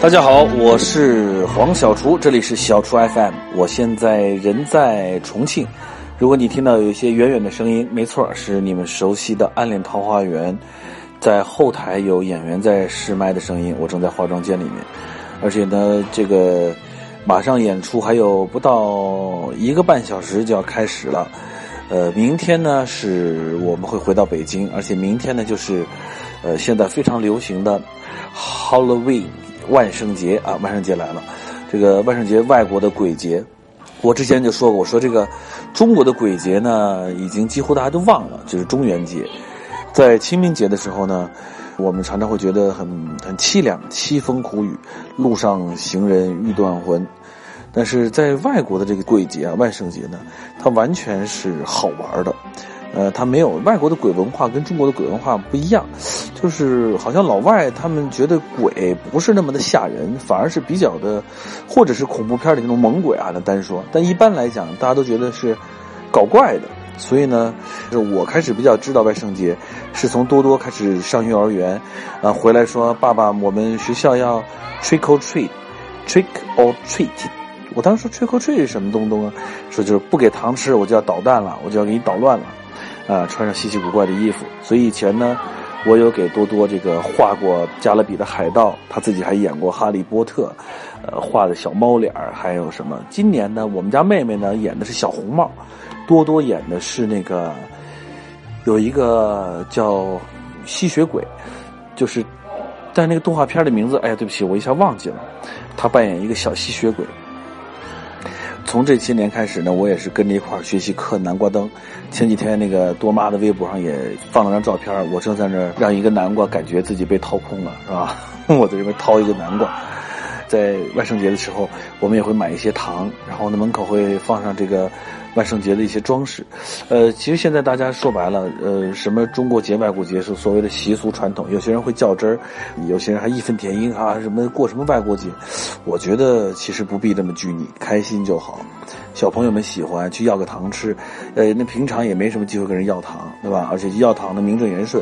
大家好，我是黄小厨，这里是小厨 FM。我现在人在重庆。如果你听到有一些远远的声音，没错，是你们熟悉的《暗恋桃花源》在后台有演员在试麦的声音。我正在化妆间里面，而且呢，这个马上演出还有不到一个半小时就要开始了。呃，明天呢是我们会回到北京，而且明天呢就是呃现在非常流行的 Halloween。万圣节啊，万圣节来了，这个万圣节外国的鬼节，我之前就说过，我说这个中国的鬼节呢，已经几乎大家都忘了，就是中元节，在清明节的时候呢，我们常常会觉得很很凄凉，凄风苦雨，路上行人欲断魂，但是在外国的这个鬼节啊，万圣节呢，它完全是好玩的。呃，他没有外国的鬼文化跟中国的鬼文化不一样，就是好像老外他们觉得鬼不是那么的吓人，反而是比较的，或者是恐怖片里那种猛鬼啊，那单说。但一般来讲，大家都觉得是搞怪的。所以呢，就我开始比较知道万圣节，是从多多开始上幼儿园，啊，回来说爸爸，我们学校要 trick or treat，trick or treat。我当时说 trick or treat 是什么东东啊？说就是不给糖吃，我就要捣蛋了，我就要给你捣乱了。啊，穿上稀奇古怪的衣服，所以以前呢，我有给多多这个画过加勒比的海盗，他自己还演过哈利波特，呃，画的小猫脸儿，还有什么？今年呢，我们家妹妹呢演的是小红帽，多多演的是那个有一个叫吸血鬼，就是，但那个动画片的名字，哎呀，对不起，我一下忘记了，他扮演一个小吸血鬼。从这些年开始呢，我也是跟着一块儿学习刻南瓜灯。前几天那个多妈的微博上也放了张照片，我正在那儿让一个南瓜感觉自己被掏空了，是吧？我在这边掏一个南瓜。在万圣节的时候，我们也会买一些糖，然后呢门口会放上这个。万圣节的一些装饰，呃，其实现在大家说白了，呃，什么中国节、外国节是所谓的习俗传统，有些人会较真儿，有些人还义愤填膺啊，什么过什么外国节，我觉得其实不必这么拘泥，开心就好。小朋友们喜欢去要个糖吃，呃，那平常也没什么机会跟人要糖，对吧？而且要糖的名正言顺，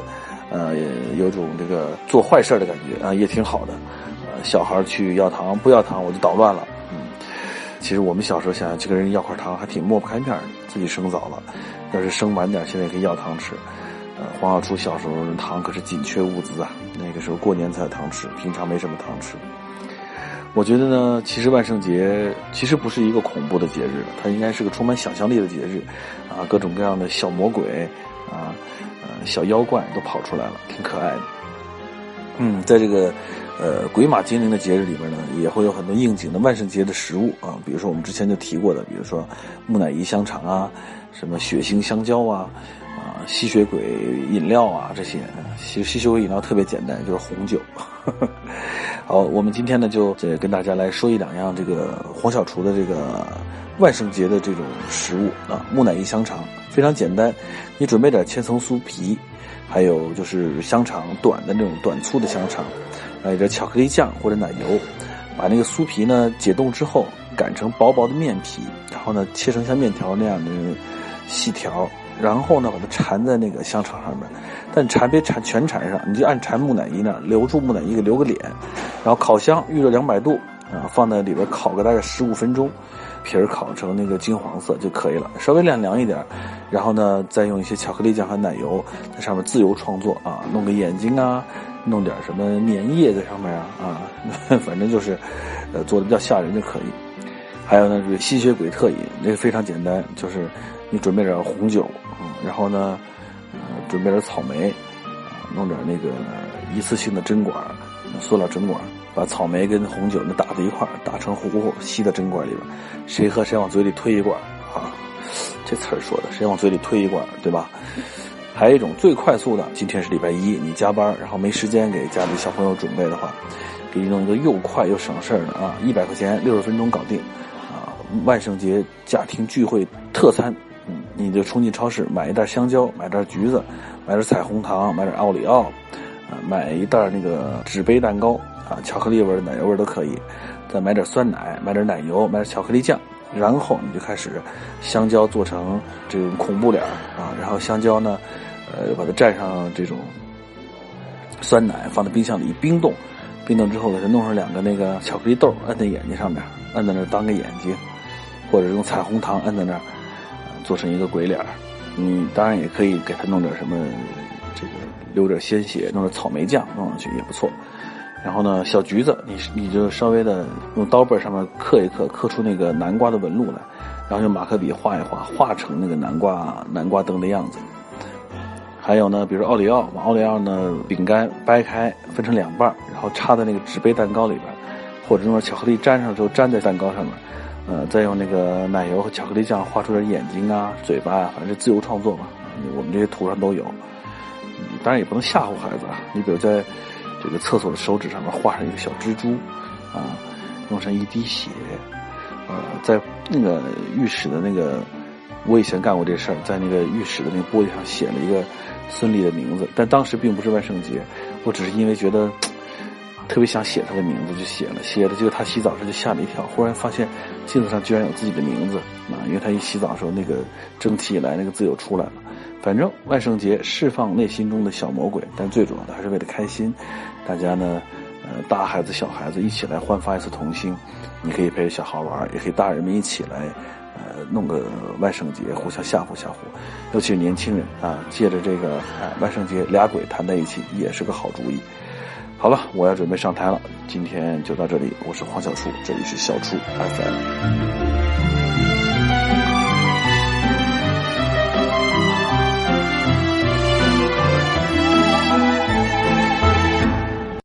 呃，有种这个做坏事的感觉啊，也挺好的。小孩去要糖，不要糖我就捣乱了。嗯其实我们小时候想想，这个人要块糖还挺抹不开面的。自己生早了，要是生晚点，现在可以要糖吃。呃，黄小厨小时候糖可是紧缺物资啊，那个时候过年才有糖吃，平常没什么糖吃。我觉得呢，其实万圣节其实不是一个恐怖的节日，它应该是个充满想象力的节日，啊，各种各样的小魔鬼，啊，呃，小妖怪都跑出来了，挺可爱的。嗯，在这个。呃，鬼马精灵的节日里边呢，也会有很多应景的万圣节的食物啊，比如说我们之前就提过的，比如说木乃伊香肠啊，什么血腥香蕉啊，啊吸血鬼饮料啊这些。吸吸血鬼饮料特别简单，就是红酒。好，我们今天呢就跟大家来说一两样这个黄小厨的这个万圣节的这种食物啊，木乃伊香肠非常简单，你准备点千层酥皮，还有就是香肠短的那种短粗的香肠。来点巧克力酱或者奶油，把那个酥皮呢解冻之后擀成薄薄的面皮，然后呢切成像面条那样的细条，然后呢把它缠在那个香肠上面，但缠别缠全缠上，你就按缠木乃伊那儿，留住木乃伊给留个脸，然后烤箱预热两百度，啊放在里边烤个大概十五分钟，皮儿烤成那个金黄色就可以了，稍微晾凉一点，然后呢再用一些巧克力酱和奶油在上面自由创作啊，弄个眼睛啊。弄点什么粘液在上面啊啊，反正就是，呃，做的比较吓人就可以。还有呢，这个吸血鬼特饮，这个非常简单，就是你准备点红酒，嗯，然后呢，呃，准备点草莓，啊，弄点那个一次性的针管，塑料针管，把草莓跟红酒呢打在一块，打成糊糊，吸到针管里边，谁喝谁往嘴里推一管，啊，这词儿说的，谁往嘴里推一管，对吧？还有一种最快速的，今天是礼拜一，你加班然后没时间给家里小朋友准备的话，给你弄一个又快又省事儿的啊，一百块钱六十分钟搞定，啊，万圣节家庭聚会特餐，你就冲进超市买一袋香蕉，买袋橘子，买点彩虹糖，买点奥利奥，啊，买一袋那个纸杯蛋糕，啊，巧克力味、奶油味都可以，再买点酸奶，买点奶油，买点巧克力酱，然后你就开始香蕉做成这种恐怖脸啊，然后香蕉呢。呃，把它蘸上这种酸奶，放在冰箱里冰冻，冰冻之后给它弄上两个那个巧克力豆，摁在眼睛上面，摁在那当个眼睛，或者用彩虹糖摁在那儿，做成一个鬼脸儿。你当然也可以给它弄点什么，这个流点鲜血，弄点草莓酱弄上去也不错。然后呢，小橘子，你你就稍微的用刀背上面刻一刻，刻出那个南瓜的纹路来，然后用马克笔画一画，画成那个南瓜南瓜灯的样子。还有呢，比如奥利奥，把奥利奥呢饼干掰开，分成两半，然后插在那个纸杯蛋糕里边，或者用巧克力粘上之后粘在蛋糕上面，呃，再用那个奶油和巧克力酱画出点眼睛啊、嘴巴啊，反正是自由创作嘛。我们这些图上都有，当然也不能吓唬孩子啊。你比如在。这个厕所的手指上面画上一个小蜘蛛，啊，弄上一滴血，呃，在那个浴室的那个，我以前干过这事儿，在那个浴室的那个玻璃上写了一个孙俪的名字，但当时并不是万圣节，我只是因为觉得特别想写他的名字就写了，写了结果他洗澡时就吓了一跳，忽然发现镜子上居然有自己的名字，啊，因为他一洗澡的时候那个蒸汽来，那个字又出来了。反正万圣节释放内心中的小魔鬼，但最主要的还是为了开心。大家呢，呃，大孩子、小孩子一起来焕发一次童心。你可以陪着小孩玩，也可以大人们一起来，呃，弄个万圣节，互相吓唬吓唬。尤其是年轻人啊，借着这个哎万圣节，俩鬼谈在一起也是个好主意。好了，我要准备上台了，今天就到这里。我是黄小厨，这里是小厨 FM。